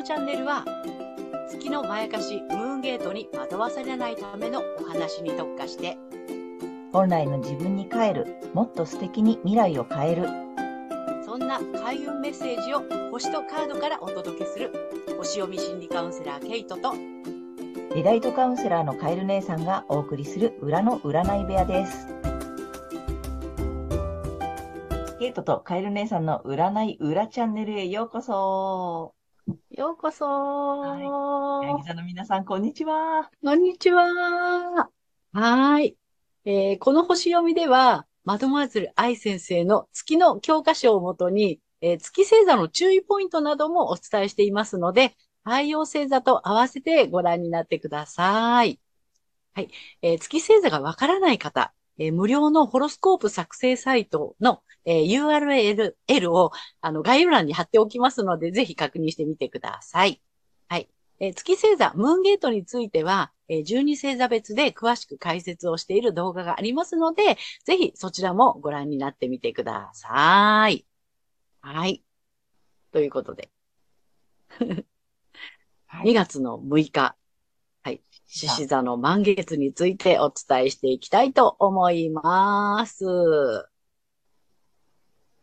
のチャンネルは、月のまやかしムーンゲートに惑わされないためのお話に特化して、本来の自分に帰る、もっと素敵に未来を変える。そんな開運メッセージを星とカードからお届けする、星読み心理カウンセラーケイトと、リライトカウンセラーのカエル姉さんがお送りする裏の占い部屋です。ケイトとカエル姉さんの占い裏チャンネルへようこそ。ようこそヤギ座の皆さん、こんにちは。こんにちは。はーい。えーこの星読みでは、マドマーズル愛先生の月の教科書をもとに、えー月星座の注意ポイントなどもお伝えしていますので、太陽星座と合わせてご覧になってください。はい。えー月星座がわからない方、えー無料のホロスコープ作成サイトの、えー URL をあの概要欄に貼っておきますので、ぜひ確認してみてください。はい。えー月星座、ムーンゲートについては、えー12星座別で詳しく解説をしている動画がありますので、ぜひそちらもご覧になってみてください。はい。ということで、2月の6日、はい。獅子座の満月についてお伝えしていきたいと思います。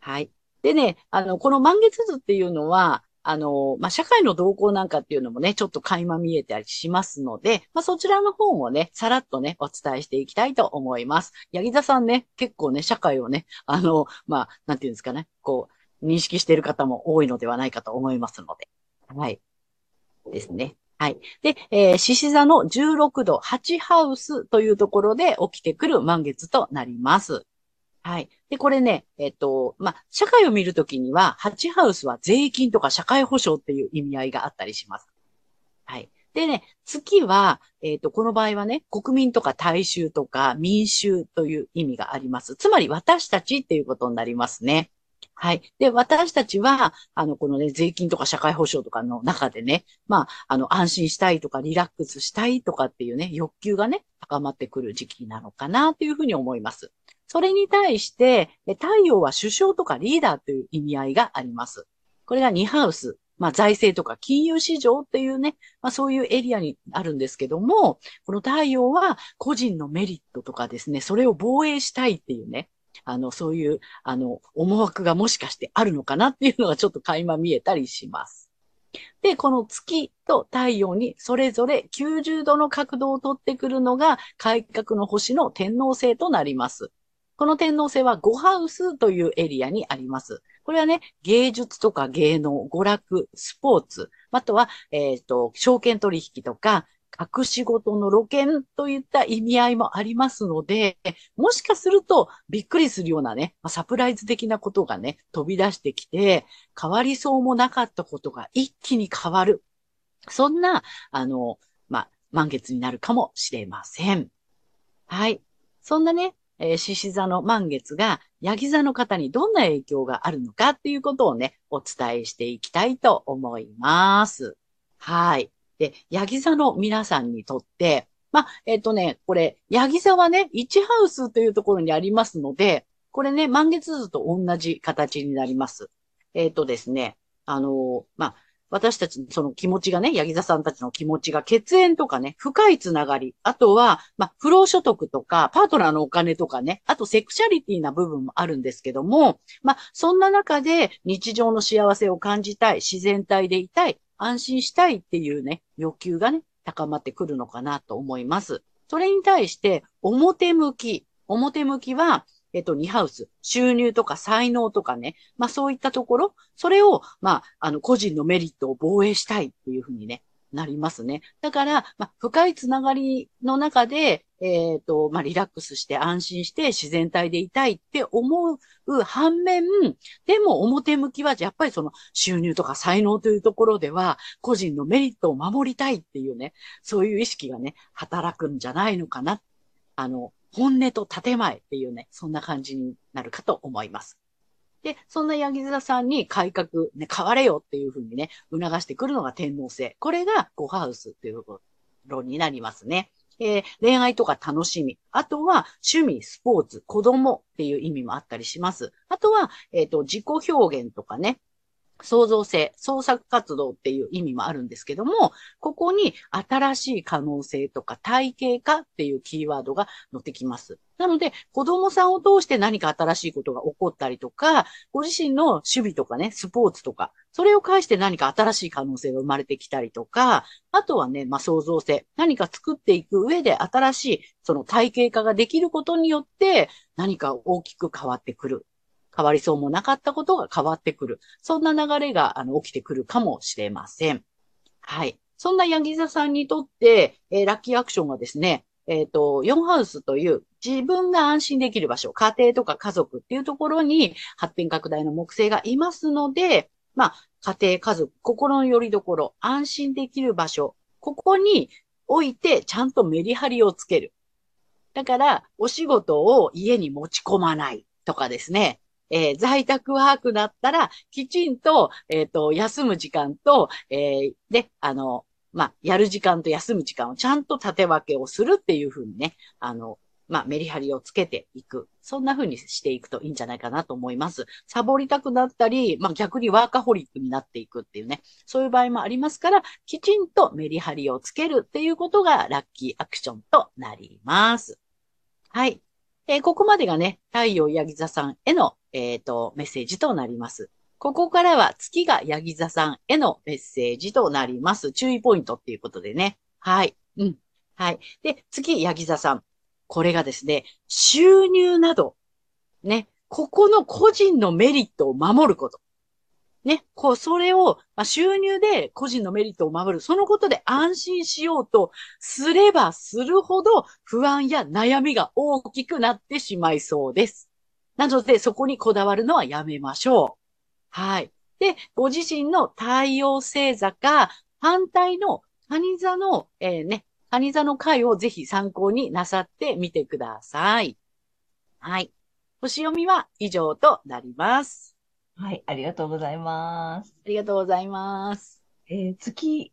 はい。でね、あの、この満月図っていうのは、あの、まあ、社会の動向なんかっていうのもね、ちょっと垣間見えたりしますので、まあ、そちらの方もね、さらっとね、お伝えしていきたいと思います。ヤギ座さんね、結構ね、社会をね、あの、まあ、なんていうんですかね、こう、認識している方も多いのではないかと思いますので。はい。ですね。はい。で、えー、獅子座の16度8ハウスというところで起きてくる満月となります。はい。で、これね、えっと、まあ、社会を見るときには、8ハウスは税金とか社会保障っていう意味合いがあったりします。はい。でね、月は、えっと、この場合はね、国民とか大衆とか民衆という意味があります。つまり私たちっていうことになりますね。はい。で、私たちは、あの、このね、税金とか社会保障とかの中でね、まあ、あの、安心したいとか、リラックスしたいとかっていうね、欲求がね、高まってくる時期なのかなというふうに思います。それに対して、太陽は首相とかリーダーという意味合いがあります。これが2ハウス。まあ、財政とか金融市場っていうね、まあ、そういうエリアにあるんですけども、この太陽は個人のメリットとかですね、それを防衛したいっていうね、あの、そういう、あの、思惑がもしかしてあるのかなっていうのがちょっと垣間見えたりします。で、この月と太陽にそれぞれ90度の角度をとってくるのが改革の星の天王星となります。この天王星は5ハウスというエリアにあります。これはね、芸術とか芸能、娯楽、スポーツ、あとは、えっ、と、証券取引とか、隠し事の露見といった意味合いもありますので、もしかするとびっくりするようなね、サプライズ的なことがね、飛び出してきて、変わりそうもなかったことが一気に変わる。そんな、あの、まあ、満月になるかもしれません。はい。そんなね、えー獅子座の満月が、ヤギ座の方にどんな影響があるのかっていうことをね、お伝えしていきたいと思います。はい。で、ヤギ座の皆さんにとって、ま、えっ、とね、これ、ヤギ座はね、1ハウスというところにありますので、これね、満月図と同じ形になります。えっ、とですね、あのまあ、私たち、その気持ちがね、ヤギ座さんたちの気持ちが血縁とかね、深いつながり、あとは、まあ、不労所得とか、パートナーのお金とかね、あとセクシャリティな部分もあるんですけども、まあ、そんな中で日常の幸せを感じたい、自然体でいたい、安心したいっていうね、欲求がね、高まってくるのかなと思います。それに対して、表向き、表向きは、えっと、2ハウス、収入とか才能とかね、まあそういったところ、それを、まあ、あの、個人のメリットを防衛したいっていうふうにね、なりますね。だから、まあ、深いつながりの中で、えっ、と、まあ、リラックスして安心して自然体でいたいって思う反面、でも表向きはやっぱりその収入とか才能というところでは、個人のメリットを守りたいっていうね、そういう意識がね、働くんじゃないのかな。あの、本音と建前っていうね、そんな感じになるかと思います。で、そんなヤギ座さんに改革、ね、変われよっていうふうにね、促してくるのが天皇星。これが5ハウスっていうところになりますね。えー恋愛とか楽しみ。あとは趣味、スポーツ、子供っていう意味もあったりします。あとは、えっ、と、自己表現とかね。創造性、創作活動っていう意味もあるんですけども、ここに新しい可能性とか体系化っていうキーワードが載ってきます。なので、子供さんを通して何か新しいことが起こったりとか、ご自身の守備とかね、スポーツとか、それを介して何か新しい可能性が生まれてきたりとか、あとはね、まあ、創造性。何か作っていく上で新しい、その体系化ができることによって、何か大きく変わってくる。変わりそうもなかったことが変わってくる。そんな流れが、あの、起きてくるかもしれません。はい。そんなヤギ座さんにとって、えーラッキーアクションはですね、えっ、と、4ハウスという自分が安心できる場所、家庭とか家族っていうところに発展拡大の木星がいますので、まあ、家庭、家族、心の拠り所、安心できる場所、ここに置いてちゃんとメリハリをつける。だから、お仕事を家に持ち込まないとかですね。えー在宅ワークだったら、きちんと、えっ、と、休む時間と、えーで、あの、まあ、やる時間と休む時間をちゃんと縦分けをするっていうふうにね、あの、まあ、メリハリをつけていく。そんな風にしていくといいんじゃないかなと思います。サボりたくなったり、まあ、逆にワーカホリックになっていくっていうね、そういう場合もありますから、きちんとメリハリをつけるっていうことがラッキーアクションとなります。はい。えーここまでがね、太陽ヤギ座さんへの、えっ、と、メッセージとなります。ここからは月がヤギ座さんへのメッセージとなります。注意ポイントっていうことでね。はい。うん。はい。で、次、ヤギ座さん。これがですね、収入など、ね、ここの個人のメリットを守ること。ね、こう、それを、まあ、収入で個人のメリットを守る。そのことで安心しようとすればするほど不安や悩みが大きくなってしまいそうです。なので、そこにこだわるのはやめましょう。はい。で、ご自身の太陽星座か、反対の蟹座の、えーね、蟹座の回をぜひ参考になさってみてください。はい。星読みは以上となります。はい、ありがとうございます。ありがとうございます。えー月、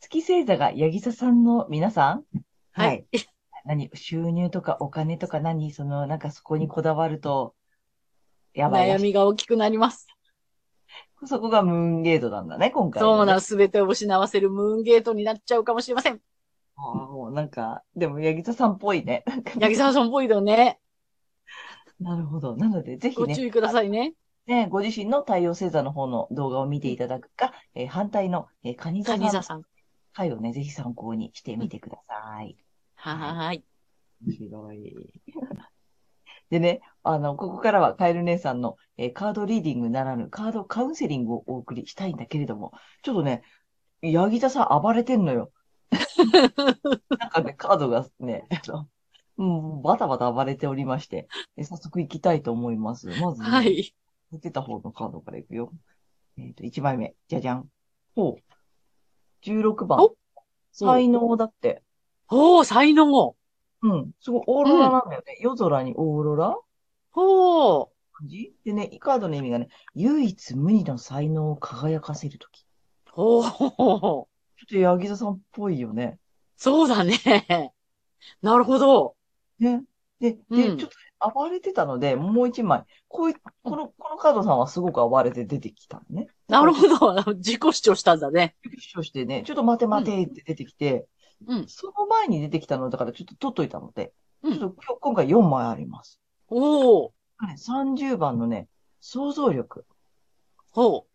月星座がヤギ座さんの皆さん？はい。何収入とかお金とか何？その、なんかそこにこだわると、やばいら悩しい。みが大きくなります。そこがムーンゲートなんだね、今回、そうなすべてを失わせるムーンゲートになっちゃうかもしれません。ああもうなんか、でも、ヤギ座さんっぽいね。ヤギ沢さんっぽいよね。なるほど。なので、ぜひね、ご注意くださいね。ね、ご自身の太陽星座の方の動画を見ていただくか、えー反対の、えー、カニ座さんのカニ座さん。回をね、ぜひ参考にしてみてください。はーい。面白い。でね、あの、ここからはカエル姉さんの、えーカードリーディングならぬカードカウンセリングをお送りしたいんだけれども、ちょっとね、ヤギ座さん暴れてんのよ。なんかね、カードがね、あの、うん、バタバタ暴れておりまして、え早速行きたいと思います。まずね、はい。出た方のカードからいくよ。えっ、と、1枚目。じゃじゃん。ほう。16番お。才能だって。おー、才能。うん。すごい、オーロラなんだよね。夜空にオーロラ？ほー。感じ？でね、カードの意味がね、唯一無二の才能を輝かせるとき。ちほー。ょっとヤギ座さんっぽいよね。そうだね。なるほど。ね。で、で、うんちょっと暴れてたので、もう一枚。こうい、この、このカードさんはすごく暴れて出てきたのね。なるほど。自己主張したんだね。主張してね、ちょっと待て待てって出てきて、うん。その前に出てきたのだからちょっと取っといたので、うんちょっと今日、今回4枚あります。おー。ね30番のね、想像力っほ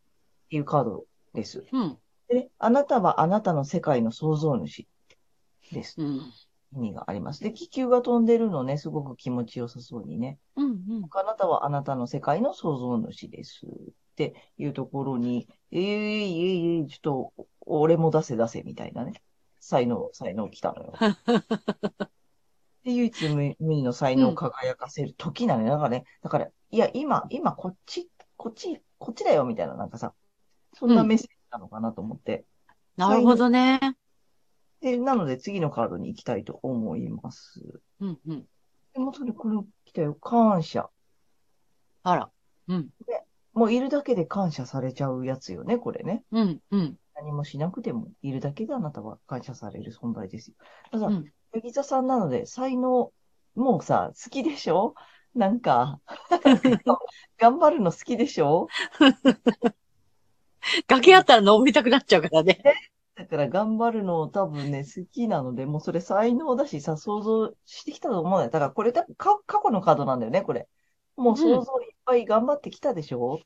ていうカードです。う。うん。でね、あなたはあなたの世界の創造主です。うん。意味があります。で、気球が飛んでるのね、すごく気持ちよさそうにね。うん。うん。あなたはあなたの世界の創造主です。っていうところに、ええええちょっと、俺も出せ出せみたいなね。才能、才能来たのよ。で、唯一無無二の才能を輝かせる時なのよ。だからね、だから、いや、今、今、こっち、こっち、こっちだよ、みたいな、なんかさ、そんなメッセージなのかなと思って。なるほどね。で、なので次のカードに行きたいと思います。うん。うん。でも、それ、これ来たよ。感謝。あら。うん。もういるだけで感謝されちゃうやつよね、これね。うん。うん。何もしなくても、いるだけであなたは感謝される存在ですよ。ただ、うんヤギ座さんなので、才能、もうさ、好きでしょ？なんか、頑張るの好きでしょ？崖あったら登りたくなっちゃうからね。だから頑張るの多分ね、好きなので、もうそれ才能だしさ、想像してきたと思うんだよ。だからこれ多分か過去のカードなんだよね、これ。もう想像いっぱい頑張ってきたでしょ、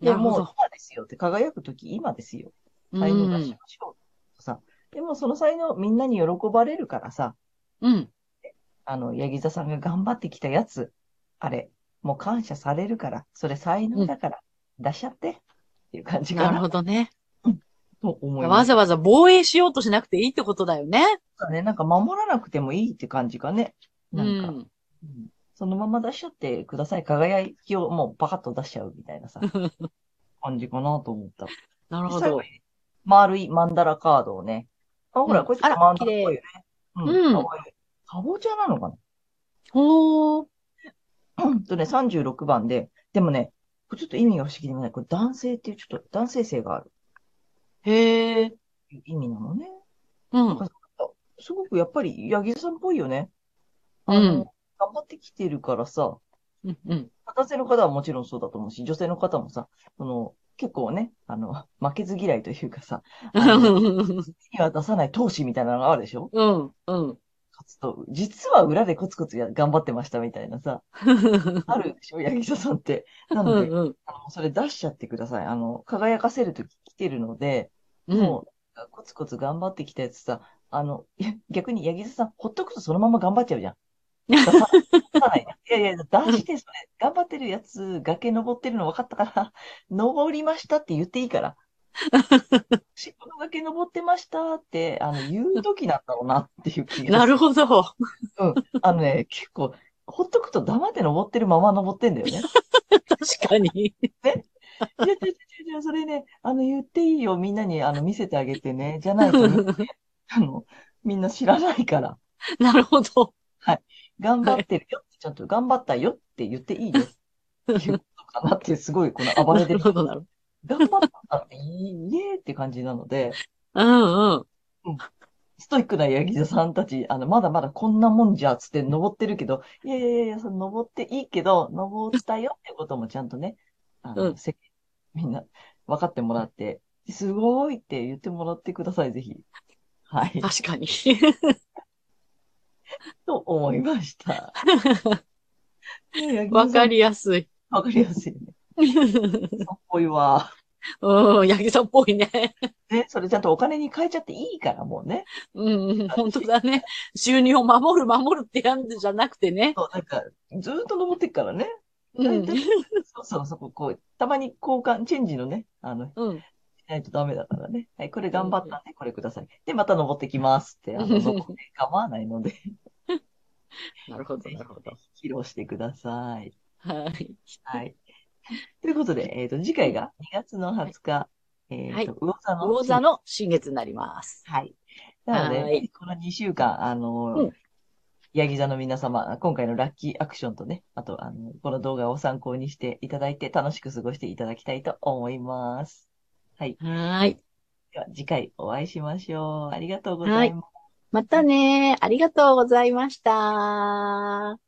で、なるほどもう今ですよって輝くとき今ですよ。才能出しましょう。さ。でもその才能みんなに喜ばれるからさ、うん。あの、ヤギ座さんが頑張ってきたやつ、あれ、もう感謝されるから、それ才能だから、出しちゃってっていう感じかなるなほどね。と思います。わざわざ防衛しようとしなくていいってことだよね。そうだね、なんか守らなくてもいいって感じかね。うなんか、ん。うんそのまま出しちゃってください。輝きをもうパカッと出しちゃうみたいなさ、感じかなと思った。なるほど。丸いマンダラカードをね。あ、ほら、うんこれちょっとマンダラっぽいよね。うんうん。かわいい。かぼちゃなのかほー。なうんとね、36番で、でもね、これちょっと意味が不思議でもない。これ男性っていうちょっと男性性があるへー。意味なのね。うん。すごくやっぱり、ヤギ座さんっぽいよね。うん頑張ってきてるからさ、うん。うん。男性の方はもちろんそうだと思うし、女性の方もさ、その、結構ね、あの、負けず嫌いというかさ、あのには出さない闘志みたいなのがあるでしょ？うん。うん。活動。実は裏でコツコツや頑張ってましたみたいなさ、あるでしょ？ヤギ座さんって。なので、うん。あのそれ出しちゃってください。あの、輝かせるとき来てるので、うん。もう、コツコツ頑張ってきたやつさ、あの、逆にヤギ座さん、ほっとくとそのまま頑張っちゃうじゃん。出さ出さないいやいや、出して、それ、頑張ってるやつ、崖登ってるの分かったから、登りましたって言っていいから。しこの崖登ってましたって、あの、言う時なんだろうなっていう気がなるほど。うん。あのね、結構、ほっとくと黙って登ってるまま登ってんだよね。確かに。いや、違う違うそれね、あの、言っていいよ、みんなに、あの、見せてあげてね。じゃないとね、あの、みんな知らないから。なるほど。頑張ってるよって、ちゃんと頑張ったよって言っていいよ っていうことかなって、すごい、この暴れてる。頑張ったって、イエーって感じなので。うんうん。ストイックなヤギ座さんたち、あの、まだまだこんなもんじゃ、つって登ってるけど、いやいやいやその登っていいけど、登ったよってこともちゃんとね、あの、うんせみんな分かってもらって、すごいって言ってもらってください、ぜひ。はい。確かに。と思いました。わかりやすい。わかりやすいね。かっこいいわ。うん、ヤギさんっぽいね。ね、それちゃんとお金に変えちゃっていいから、もうね。うん、本当だね。収入を守る、守るってやんじゃなくてね。そう、なんか、ずーっと登ってっからね。うん。そうそうそう、こう、たまに交換、チェンジのね、あの、うん。しないとダメだからね。はい、これ頑張ったんで、これください。で、また登ってきますって、あの、登って構わないので、なるほど、なるほど。披露してください。はい。はい。ということで、えっ、と、次回が2月の20日、えっ、はいと、魚座の。魚座の新月になります。はい。なので、はいこの2週間、あのうんヤギ座の皆様、今回のラッキーアクションとね、あと、あの、この動画を参考にしていただいて、楽しく過ごしていただきたいと思います。はい。はい。では、次回お会いしましょう。ありがとうございます。またね。ありがとうございました。